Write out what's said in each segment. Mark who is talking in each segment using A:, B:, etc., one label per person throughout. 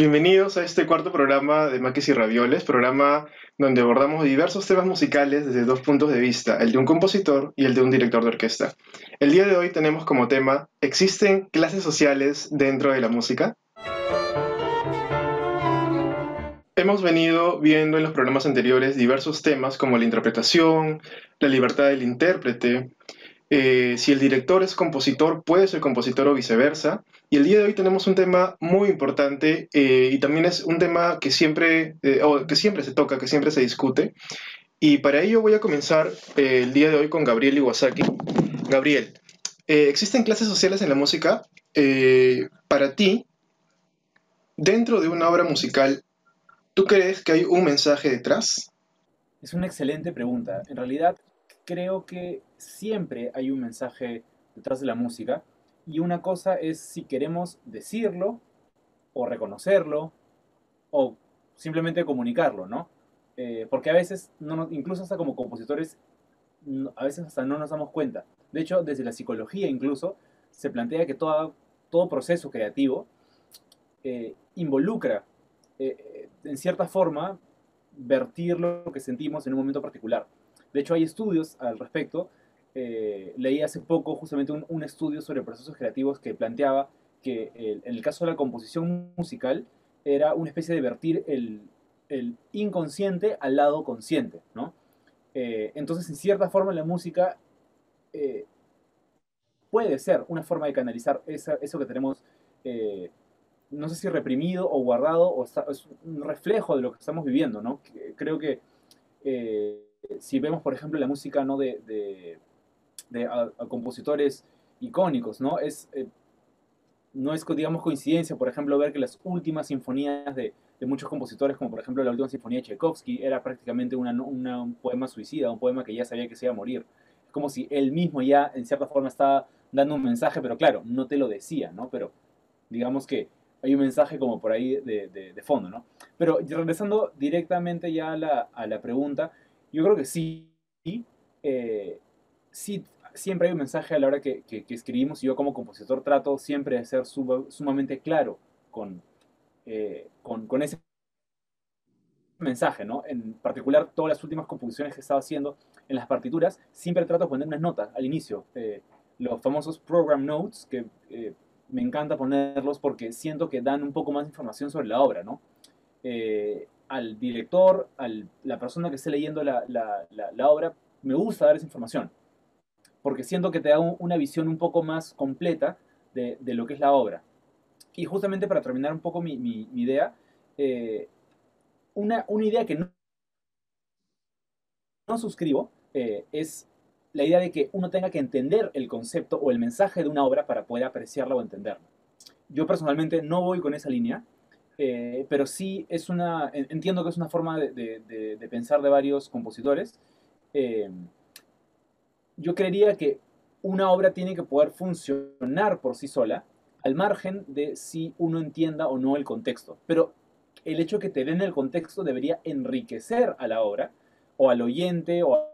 A: Bienvenidos a este cuarto programa de Maquis y Ravioles, programa donde abordamos diversos temas musicales desde dos puntos de vista, el de un compositor y el de un director de orquesta. El día de hoy tenemos como tema, ¿existen clases sociales dentro de la música? Hemos venido viendo en los programas anteriores diversos temas como la interpretación, la libertad del intérprete, eh, si el director es compositor, puede ser compositor o viceversa. Y el día de hoy tenemos un tema muy importante eh, y también es un tema que siempre, eh, que siempre se toca, que siempre se discute. Y para ello voy a comenzar el día de hoy con Gabriel Iwasaki. Gabriel, ¿existen clases sociales en la música? para ti, dentro de una obra musical, ¿tú crees que hay un mensaje detrás?
B: Es una excelente pregunta. En realidad, creo que siempre hay un mensaje detrás de la música y una cosa es si queremos decirlo o reconocerlo o simplemente comunicarlo, ¿no? Eh, porque a veces, no incluso hasta como compositores, a veces hasta no nos damos cuenta. De hecho, desde la psicología incluso, se plantea que todo, todo proceso creativo eh, involucra, eh, en cierta forma, vertir lo que sentimos en un momento particular. De hecho, hay estudios al respecto. Eh, leí hace poco justamente un, estudio sobre procesos creativos que planteaba que en el caso de la composición musical era una especie de vertir el, inconsciente al lado consciente, ¿no? Eh, entonces, en cierta forma, la música eh, puede ser una forma de canalizar eso que tenemos, no sé si reprimido o guardado, o es un reflejo de lo que estamos viviendo, ¿no? Creo que si vemos, por ejemplo, la música ¿no? de, compositores icónicos, ¿no? Es, eh, no es, digamos, coincidencia, por ejemplo, ver que las últimas sinfonías de, muchos compositores, como por ejemplo la última sinfonía de Tchaikovsky, era prácticamente un poema suicida, un poema que ya sabía que se iba a morir. Es como si él mismo ya, en cierta forma, estaba dando un mensaje, pero claro, no te lo decía, ¿no? Pero digamos que hay un mensaje como por ahí de, fondo, ¿no? Pero regresando directamente ya a la, a la pregunta, yo creo que sí, eh, sí, siempre hay un mensaje a la hora que, escribimos y yo como compositor trato siempre de ser sumamente claro eh, con, con, ese mensaje, ¿no? En particular, todas las últimas composiciones que he estado haciendo en las partituras, siempre trato de poner unas notas al inicio, eh, los famosos program notes, que me encanta ponerlos porque siento que dan un poco más de información sobre la obra, ¿no? al director, a la persona que esté leyendo la, obra, me gusta dar esa información, porque siento que te da una visión un poco más completa de, lo que es la obra. Y justamente para terminar un poco mi, idea, eh, una, idea que no, no suscribo eh, es la idea de que uno tenga que entender el concepto o el mensaje de una obra para poder apreciarla o entenderla. Yo personalmente no voy con esa línea, eh, pero sí es una, entiendo que es una forma de, pensar de varios compositores. Yo creería que una obra tiene que poder funcionar por sí sola, al margen de si uno entienda o no el contexto. Pero el hecho que te den el contexto debería enriquecer a la obra, o al oyente, o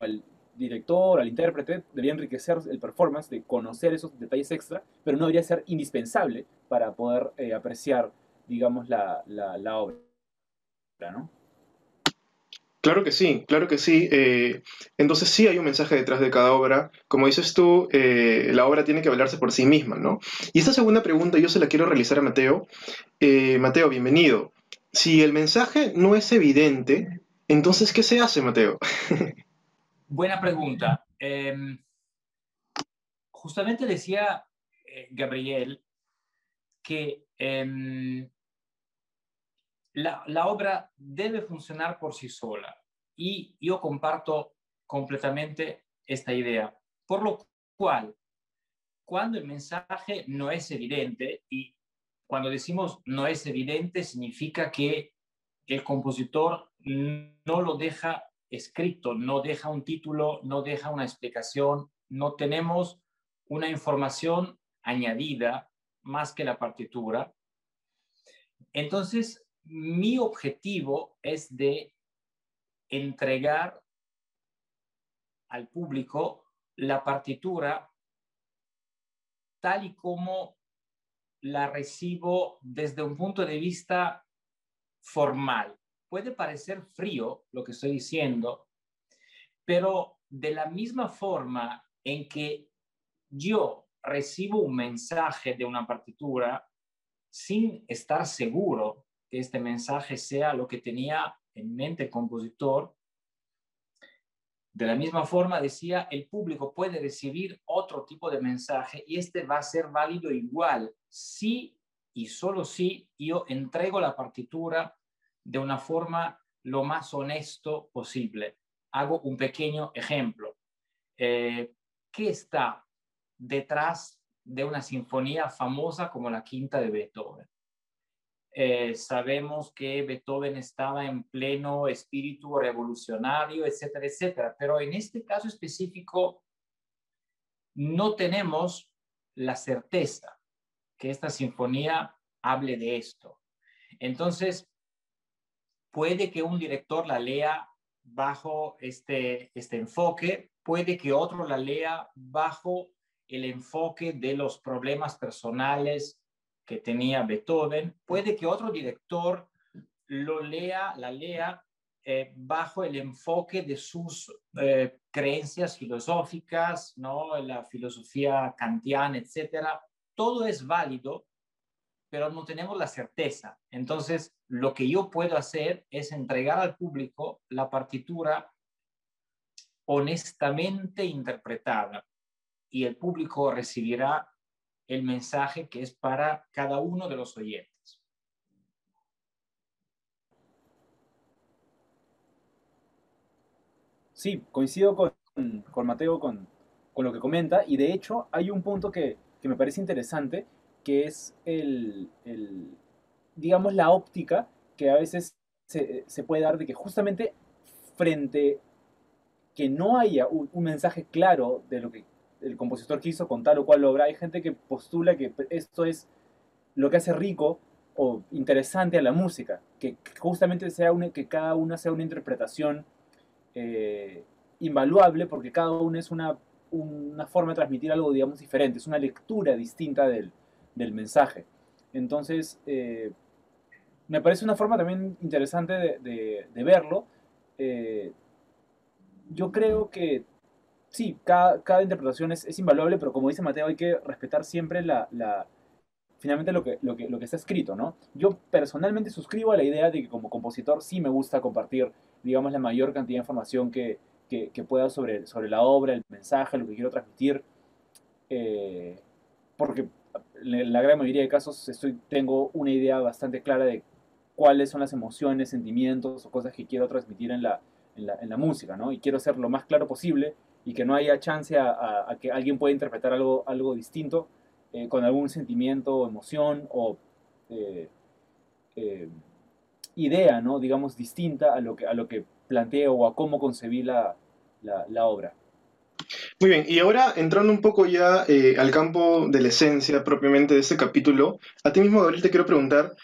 B: al director, al intérprete, debería enriquecer el performance de conocer esos detalles extra, pero no debería ser indispensable para poder eh, apreciar digamos, la, la, obra, ¿no?
A: Claro que sí, claro que sí. Eh, entonces sí hay un mensaje detrás de cada obra. Como dices tú, eh, la obra tiene que valerse por sí misma, ¿no? Y esta segunda pregunta yo se la quiero realizar a Mateo. Eh, Mateo, bienvenido. Si el mensaje no es evidente, entonces ¿qué se hace, Mateo?
C: Buena pregunta. Em, justamente decía Gabriel que la, obra debe funcionar por sí sola. Y yo comparto completamente esta idea. Por lo cual, cuando el mensaje no es evidente, y cuando decimos no es evidente, significa que el compositor no lo deja escrito, no deja un título, no deja una explicación, no tenemos una información añadida más que la partitura. Entonces, mi objetivo es de entregar al público la partitura tal y como la recibo desde un punto de vista formal. Puede parecer frío lo que estoy diciendo, pero de la misma forma en que yo recibo un mensaje de una partitura sin estar seguro que este mensaje sea lo que tenía en mente el compositor, de la misma forma, decía, el público puede recibir otro tipo de mensaje y este va a ser válido igual si y solo si yo entrego la partitura de una forma lo más honesto posible. Hago un pequeño ejemplo. Eh, ¿Qué está detrás de una sinfonía famosa como la quinta de Beethoven? Eh, sabemos que Beethoven estaba en pleno espíritu revolucionario, etcétera, etcétera. Pero en este caso específico, no tenemos la certeza que esta sinfonía hable de esto. Entonces, puede que un director la lea bajo este, este enfoque, puede que otro la lea bajo el enfoque de los problemas personales que tenía Beethoven, puede que otro director lo lea, la lea eh, bajo el enfoque de sus eh, creencias filosóficas, ¿no? la filosofía kantiana, etcétera. Todo es válido, pero no tenemos la certeza. Entonces, lo que yo puedo hacer es entregar al público la partitura honestamente interpretada y el público recibirá el mensaje que es para cada uno de los oyentes.
B: Sí, coincido con, con Mateo con, con, lo que comenta y de hecho hay un punto que, que me parece interesante que es el, el, digamos, la óptica que a veces se, se, puede dar de que justamente frente que no haya un, un mensaje claro de lo que el compositor quiso con tal o cual obra. Hay gente que postula que esto es lo que hace rico o interesante a la música, que justamente sea una, que cada una sea una interpretación eh, invaluable, porque cada una es una, una, forma de transmitir algo, digamos, diferente, es una lectura distinta del, del mensaje. Entonces, eh, me parece una forma también interesante de, de, verlo. Eh, yo creo que sí, cada, cada interpretación es, es, invaluable, pero como dice Mateo, hay que respetar siempre la, la finalmente lo que, lo, que, lo que está escrito, ¿no? Yo personalmente suscribo a la idea de que como compositor sí me gusta compartir, digamos, la mayor cantidad de información que, que, pueda sobre, sobre la obra, el mensaje, lo que quiero transmitir, eh, porque en la gran mayoría de casos estoy, tengo una idea bastante clara de cuáles son las emociones, sentimientos o cosas que quiero transmitir en la, en la, en la música, ¿no? Y quiero ser lo más claro posible y que no haya chance a, que alguien pueda interpretar algo, algo distinto eh, con algún sentimiento o emoción o eh, eh, idea, ¿no? digamos, distinta a lo que, a lo que planteo o a cómo concebí la, la, obra.
A: Muy bien, y ahora entrando un poco ya al campo de la esencia propiamente de este capítulo, a ti mismo, Gabriel, te quiero preguntar,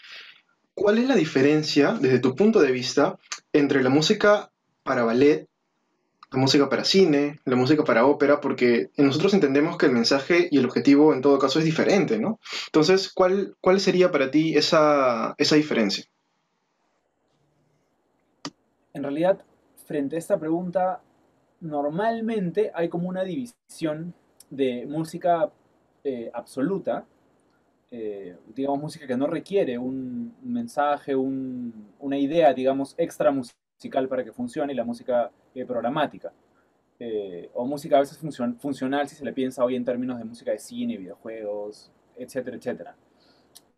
A: ¿cuál es la diferencia, desde tu punto de vista, entre la música para ballet la música para cine, la música para ópera, porque nosotros entendemos que el mensaje y el objetivo en todo caso es diferente, ¿no? Entonces, ¿cuál, cuál sería para ti esa, esa diferencia?
B: En realidad, frente a esta pregunta, normalmente hay como una división de música eh, absoluta, eh, digamos, música que no requiere un mensaje, un, una idea, digamos, extra musical musical para que funcione y la música eh, programática. Eh, o música a veces funcional si se le piensa hoy en términos de música de cine, videojuegos, etcétera, etcétera.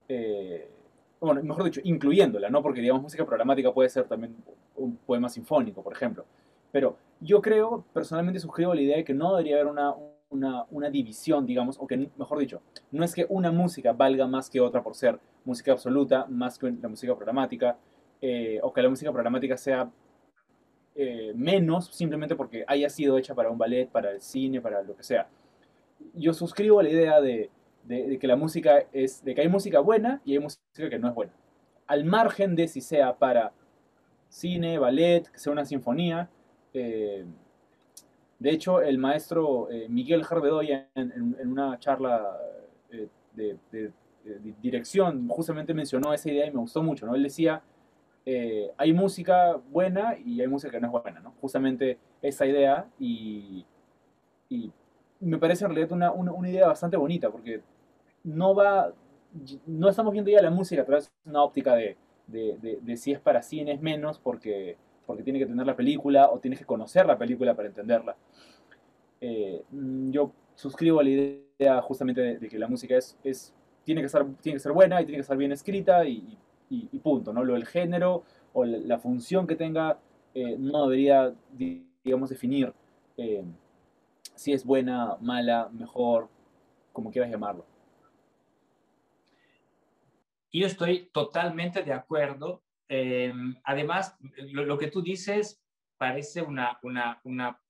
B: Eh, bueno, mejor dicho, incluyéndola, ¿no? Porque, digamos, música programática puede ser también un poema sinfónico, por ejemplo. Pero yo creo, personalmente suscribo la idea de que no debería haber una, una, una, división, digamos, o que, mejor dicho, no es que una música valga más que otra por ser música absoluta, más que la música programática, eh, o que la música programática sea eh, menos simplemente porque haya sido hecha para un ballet, para el cine, para lo que sea. Yo suscribo a la idea de, que la música es, de que hay música buena y hay música que no es buena. Al margen de si sea para cine, ballet, que sea una sinfonía. Eh, de hecho, el maestro Miguel Jarbedoya en, en, una charla de, de, dirección justamente mencionó esa idea y me gustó mucho, ¿no? Él decía, eh, hay música buena y hay música que no es buena, ¿no? Justamente esa idea y, y me parece en realidad una, una, una, idea bastante bonita porque no va, no estamos viendo ya la música a través de una óptica de, de, de, si es para cine es menos porque, porque tiene que tener la película o tienes que conocer la película para entenderla. Eh, yo suscribo la idea justamente de, que la música es, es, tiene, que estar, tiene que ser buena y tiene que estar bien escrita y, y, punto, ¿no? Lo del género o la, función que tenga eh, no debería, digamos, definir eh, si es buena, mala, mejor, como quieras llamarlo.
C: Yo estoy totalmente de acuerdo. Eh, además, lo, que tú dices parece una, una, una,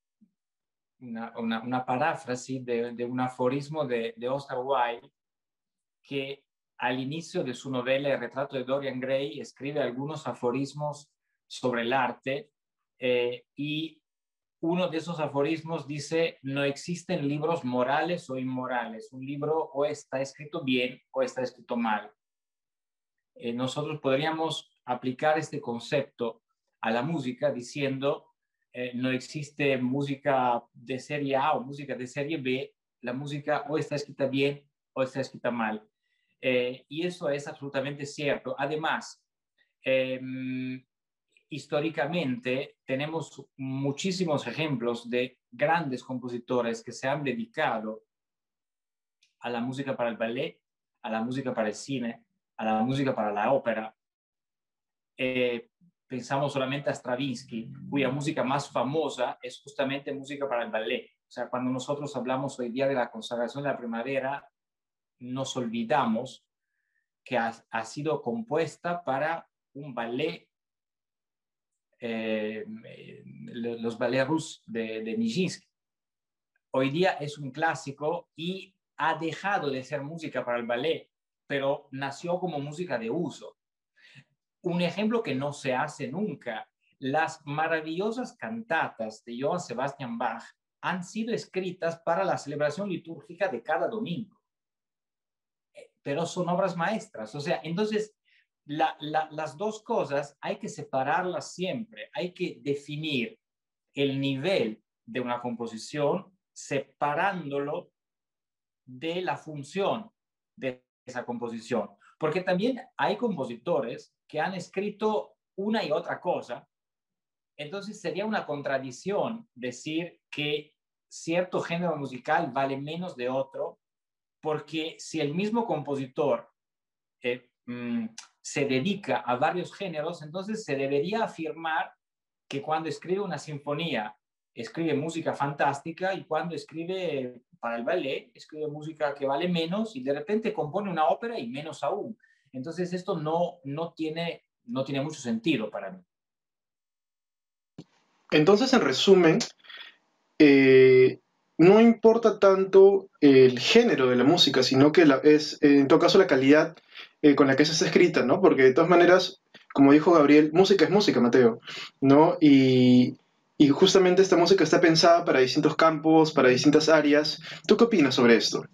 C: una, una paráfrasis de, un aforismo de Oscar Wilde que al inicio de su novela El retrato de Dorian Gray escribe algunos aforismos sobre el arte eh, y uno de esos aforismos dice, no existen libros morales o inmorales, un libro o está escrito bien o está escrito mal. Eh, nosotros podríamos aplicar este concepto a la música diciendo, eh, no existe música de serie A o música de serie B, la música o está escrita bien o está escrita mal. Eh, y eso es absolutamente cierto. Además, em, históricamente tenemos muchísimos ejemplos de grandes compositores que se han dedicado a la música para el ballet, a la música para el cine, a la música para la ópera. Eh, pensamos solamente a Stravinsky, cuya música más famosa es justamente música para el ballet. O sea, cuando nosotros hablamos hoy día de la consagración de la primavera, nos olvidamos que ha, sido compuesta para un ballet, eh, los ballets rusos de, de Nijinsky. Hoy día es un clásico y ha dejado de ser música para el ballet, pero nació como música de uso. Un ejemplo que no se hace nunca, las maravillosas cantatas de Johann Sebastian Bach han sido escritas para la celebración litúrgica de cada domingo pero son obras maestras. O sea, entonces, las dos cosas hay que separarlas siempre, hay que definir el nivel de una composición separándolo de la función de esa composición. Porque también hay compositores que han escrito una y otra cosa. Entonces sería una contradicción decir que cierto género musical vale menos de otro porque si el mismo compositor eh, mm, se dedica a varios géneros, entonces se debería afirmar que cuando escribe una sinfonía escribe música fantástica y cuando escribe para el ballet escribe música que vale menos y de repente compone una ópera y menos aún. Entonces esto no, no, tiene, no tiene mucho sentido para mí.
A: Entonces, en resumen, eh, no importa tanto el género de la música, sino que es, en todo caso, la calidad eh, con la que se está escrita, ¿no? Porque de todas maneras, como dijo Gabriel, música es música, Mateo, ¿no? Y, justamente esta música está pensada para distintos campos, para distintas áreas. ¿Tú qué opinas sobre esto?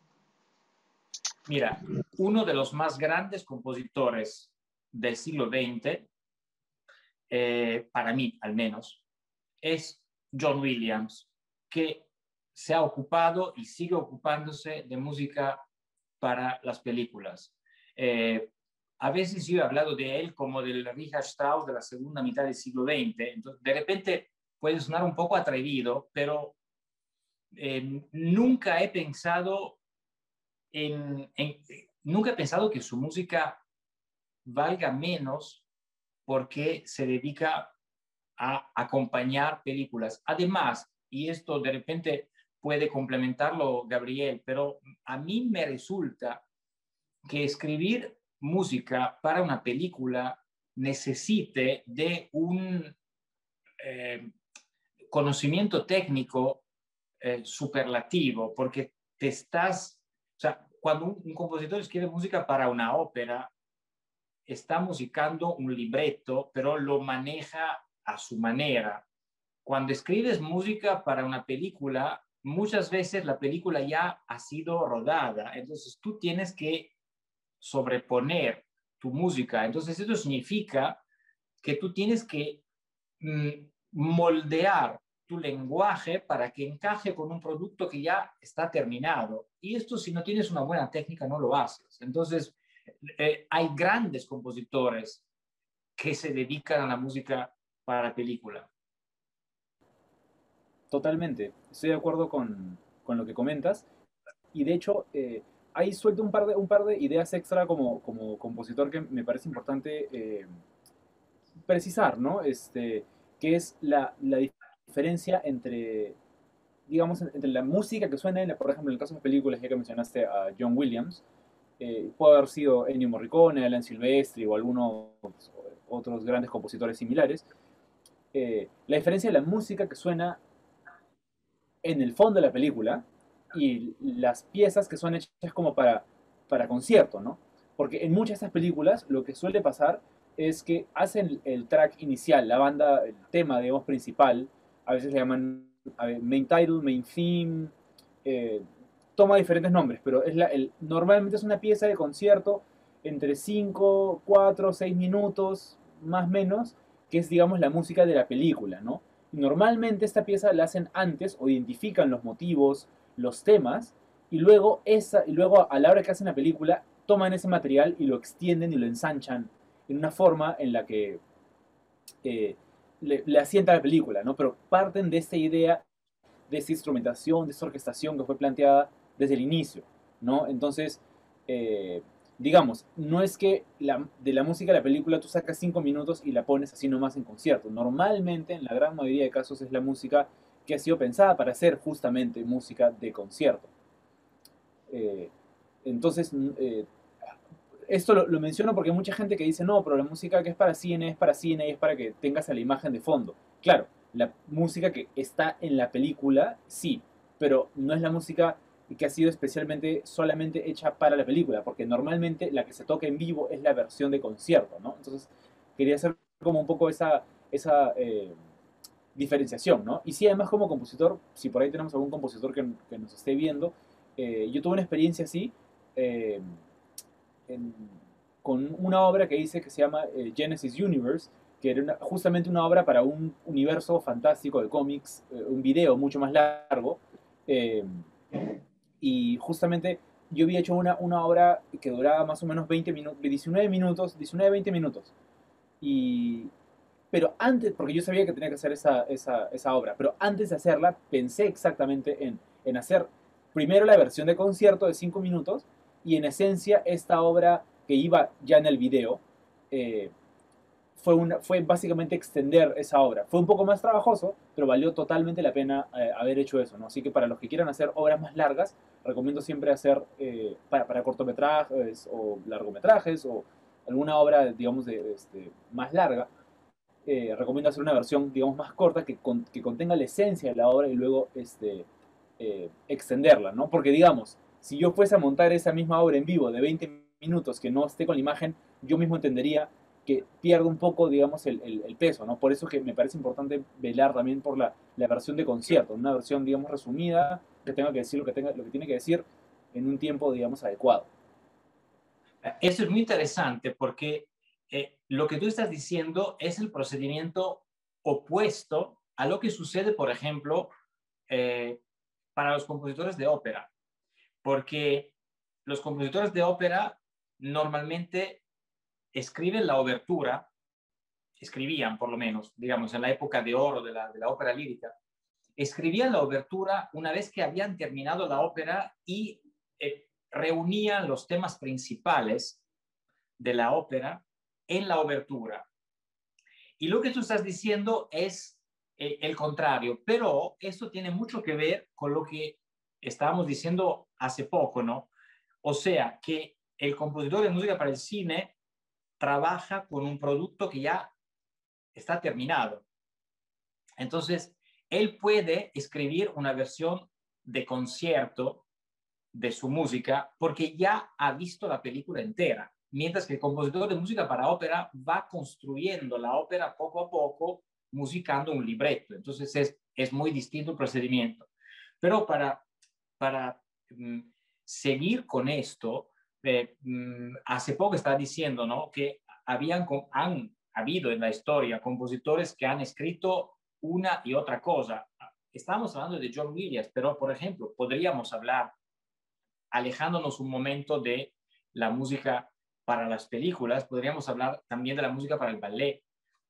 C: Mira, uno de los más grandes compositores del siglo XX, eh, para mí al menos, es John Williams, que se ha ocupado y sigue ocupándose de música para las películas. Eh, a veces yo he hablado de él como del Richard Strauss de la segunda mitad del siglo XX. Entonces, de repente puede sonar un poco atrevido, pero eh, nunca he pensado en, nunca he pensado que su música valga menos porque se dedica a acompañar películas. Además, y esto de repente puede complementarlo Gabriel, pero a mí me resulta que escribir música para una película necesite de un eh, conocimiento técnico eh, superlativo, porque te estás, o sea, cuando un, un, compositor escribe música para una ópera, está musicando un libreto, pero lo maneja a su manera. Cuando escribes música para una película, muchas veces la película ya ha sido rodada, entonces tú tienes que sobreponer tu música. Entonces, esto significa que tú tienes que mm, moldear tu lenguaje para que encaje con un producto que ya está terminado. Y esto si no tienes una buena técnica no lo haces. Entonces, eh, hay grandes compositores que se dedican a la música para película.
B: Totalmente, estoy de acuerdo con, con lo que comentas. Y de hecho, eh, ahí suelto un par de, un par de ideas extra como, como compositor que me parece importante eh, precisar, ¿no? Este, que es la, la, diferencia entre, digamos, entre la música que suena, por ejemplo, en el caso de películas, ya que mencionaste a John Williams, eh, puede haber sido Ennio Morricone, Alan Silvestri o algunos otros grandes compositores similares. Eh, la diferencia de la música que suena en el fondo de la película y las piezas que son hechas como para, para concierto, ¿no? Porque en muchas de estas películas lo que suele pasar es que hacen el track inicial, la banda, el tema, digamos, principal, a veces le llaman main title, main theme, eh, toma diferentes nombres, pero es la, normalmente es una pieza de concierto entre 5, 4, 6 minutos, más o menos, que es, digamos, la música de la película, ¿no? Normalmente esta pieza la hacen antes o identifican los motivos, los temas, y luego, esa, y luego a la hora que hacen la película, toman ese material y lo extienden y lo ensanchan en una forma en la que eh, le, asienta la película, ¿no? Pero parten de esta idea, de esta instrumentación, de esta orquestación que fue planteada desde el inicio, ¿no? Entonces, eh, digamos, no es que de la música de la película tú sacas cinco minutos y la pones así nomás en concierto. Normalmente, en la gran mayoría de casos, es la música que ha sido pensada para ser justamente música de concierto. Eh, entonces, eh, esto lo, menciono porque hay mucha gente que dice, no, pero la música que es para cine es para cine y es para que tengas a la imagen de fondo. Claro, la música que está en la película, sí, pero no es la música que ha sido especialmente solamente hecha para la película, porque normalmente la que se toca en vivo es la versión de concierto, ¿no? Entonces, quería hacer como un poco esa, esa eh, diferenciación, ¿no? Y sí, además como compositor, si por ahí tenemos algún compositor que, nos esté viendo, eh, yo tuve una experiencia así, eh, con una obra que hice que se llama eh, Genesis Universe, que era justamente una obra para un universo fantástico de cómics, eh, un video mucho más largo. Y justamente yo había hecho una, una obra que duraba más o menos 20 minutos, 19 minutos, 19, 20 minutos. Y, pero antes, porque yo sabía que tenía que hacer esa, esa, esa obra, pero antes de hacerla pensé exactamente en, en hacer primero la versión de concierto de 5 minutos y en esencia esta obra que iba ya en el video eh, fue, una, fue básicamente extender esa obra. Fue un poco más trabajoso, pero valió totalmente la pena eh, haber hecho eso. ¿no? Así que para los que quieran hacer obras más largas, recomiendo siempre hacer eh, para, cortometrajes o largometrajes o alguna obra, digamos, de, este, más larga. recomiendo hacer una versión, digamos, más corta que, que, contenga la esencia de la obra y luego este, extenderla, ¿no? Porque, digamos, si yo fuese a montar esa misma obra en vivo de 20 minutos que no esté con la imagen, yo mismo entendería que pierde un poco, digamos, el, el, peso, ¿no? Por eso que me parece importante velar también por la, la, versión de concierto, una versión, digamos, resumida, que tenga que decir lo que, tenga, lo que tiene que decir en un tiempo, digamos, adecuado.
C: Eso es muy interesante porque eh, lo que tú estás diciendo es el procedimiento opuesto a lo que sucede, por ejemplo, eh, para los compositores de ópera porque los compositores de ópera normalmente escriben la obertura, escribían por lo menos, digamos, en la época de oro de la, ópera lírica, escribían la obertura una vez que habían terminado la ópera y eh, reunían los temas principales de la ópera en la obertura. Y lo que tú estás diciendo es eh, el contrario, pero esto tiene mucho que ver con lo que estábamos diciendo hace poco, ¿no? O sea, que el compositor de música para el cine trabaja con un producto que ya está terminado. Entonces, él puede escribir una versión de concierto de su música porque ya ha visto la película entera, mientras que el compositor de música para ópera va construyendo la ópera poco a poco, musicando un libreto. Entonces, es, es muy distinto el procedimiento. Pero para para mm, seguir con esto, mm, hace poco estaba diciendo ¿no? que habían, han habido en la historia compositores que han escrito una y otra cosa. Estamos hablando de John Williams, pero por ejemplo, podríamos hablar, alejándonos un momento de la música para las películas, podríamos hablar también de la música para el ballet.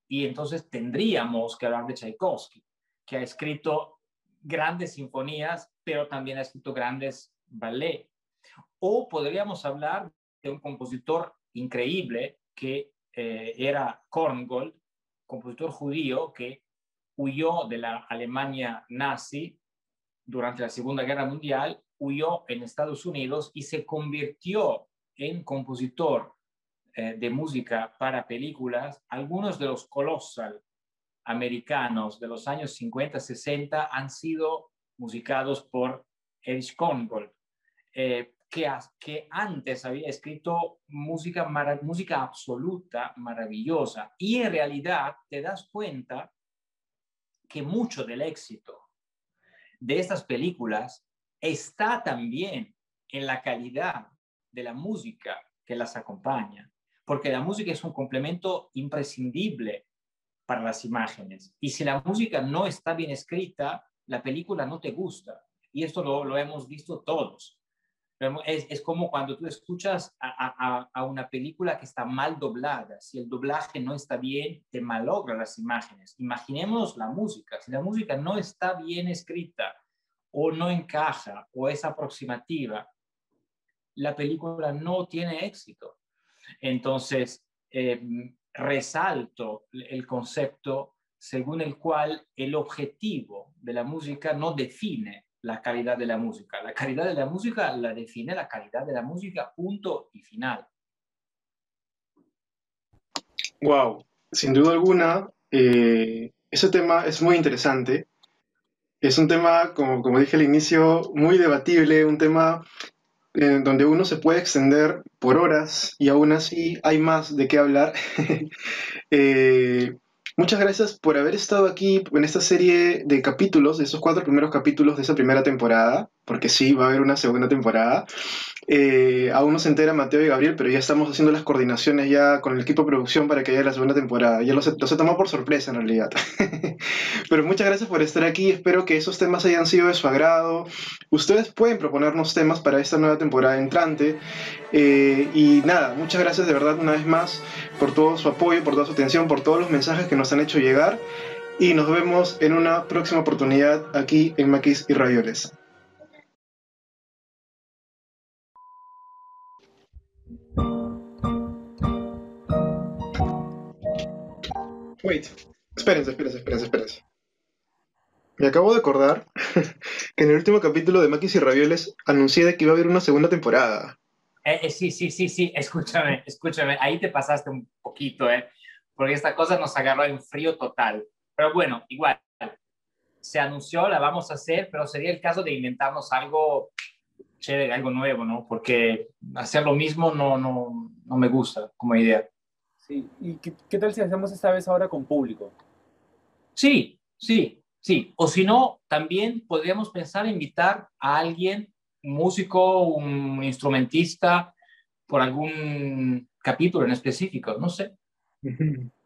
C: Y entonces tendríamos que hablar de Tchaikovsky, que ha escrito grandes sinfonías, pero también ha escrito grandes ballet. O podríamos hablar de un compositor increíble que eh, era Korngold, compositor judío que huyó de la Alemania nazi durante la Segunda Guerra Mundial, huyó en Estados Unidos y se convirtió en compositor eh, de música para películas. Algunos de los colossal americanos de los años 50, 60 han sido musicados por Erich Korngold. Eh, que, antes había escrito música, música absoluta, maravillosa. Y en realidad te das cuenta que mucho del éxito de estas películas está también en la calidad de la música que las acompaña, porque la música es un complemento imprescindible para las imágenes. Y si la música no está bien escrita, la película no te gusta. Y esto lo hemos visto todos. Es, como cuando tú escuchas a, una película que está mal doblada. Si el doblaje no está bien, te malogra las imágenes. Imaginemos la música. Si la música no está bien escrita o no encaja o es aproximativa, la película no tiene éxito. Entonces, em, resalto el concepto según el cual el objetivo de la música no define la calidad de la música. La calidad de la música la define la calidad de la música, punto y final.
A: Wow, sin duda alguna, eh, ese tema es muy interesante. Es un tema, como, como dije al inicio, muy debatible, un tema en donde uno se puede extender por horas y aún así hay más de qué hablar. eh, Muchas gracias por haber estado aquí en esta serie de capítulos, de esos cuatro primeros capítulos de esa primera temporada, porque sí, va a haber una segunda temporada. Eh, aún no se entera Mateo y Gabriel, pero ya estamos haciendo las coordinaciones ya con el equipo de producción para que haya la segunda temporada. Ya los, los he tomado por sorpresa en realidad. pero muchas gracias por estar aquí. Espero que esos temas hayan sido de su agrado. Ustedes pueden proponernos temas para esta nueva temporada entrante. Eh, y nada, muchas gracias de verdad una vez más por todo su apoyo, por toda su atención, por todos los mensajes que nos han hecho llegar. Y nos vemos en una próxima oportunidad aquí en Maquis y Ravioles. Wait, espérense, espérense, espérense, espérense. Me acabo de acordar que en el último capítulo de Maquis y Ravioles anuncié de que iba a haber una segunda temporada.
C: Eh, eh, sí, sí, sí, sí, escúchame, escúchame, ahí te pasaste un poquito, ¿eh? Porque esta cosa nos agarró en frío total. Pero bueno, igual, se anunció, la vamos a hacer, pero sería el caso de inventarnos algo chévere, algo nuevo, ¿no? Porque hacer lo mismo no, no, no me gusta como idea.
B: Sí, ¿y qué, tal si hacemos esta vez ahora con público?
C: Sí, sí, sí. O si no, también podríamos pensar en invitar a alguien, un músico, un instrumentista, por algún capítulo en específico, no sé.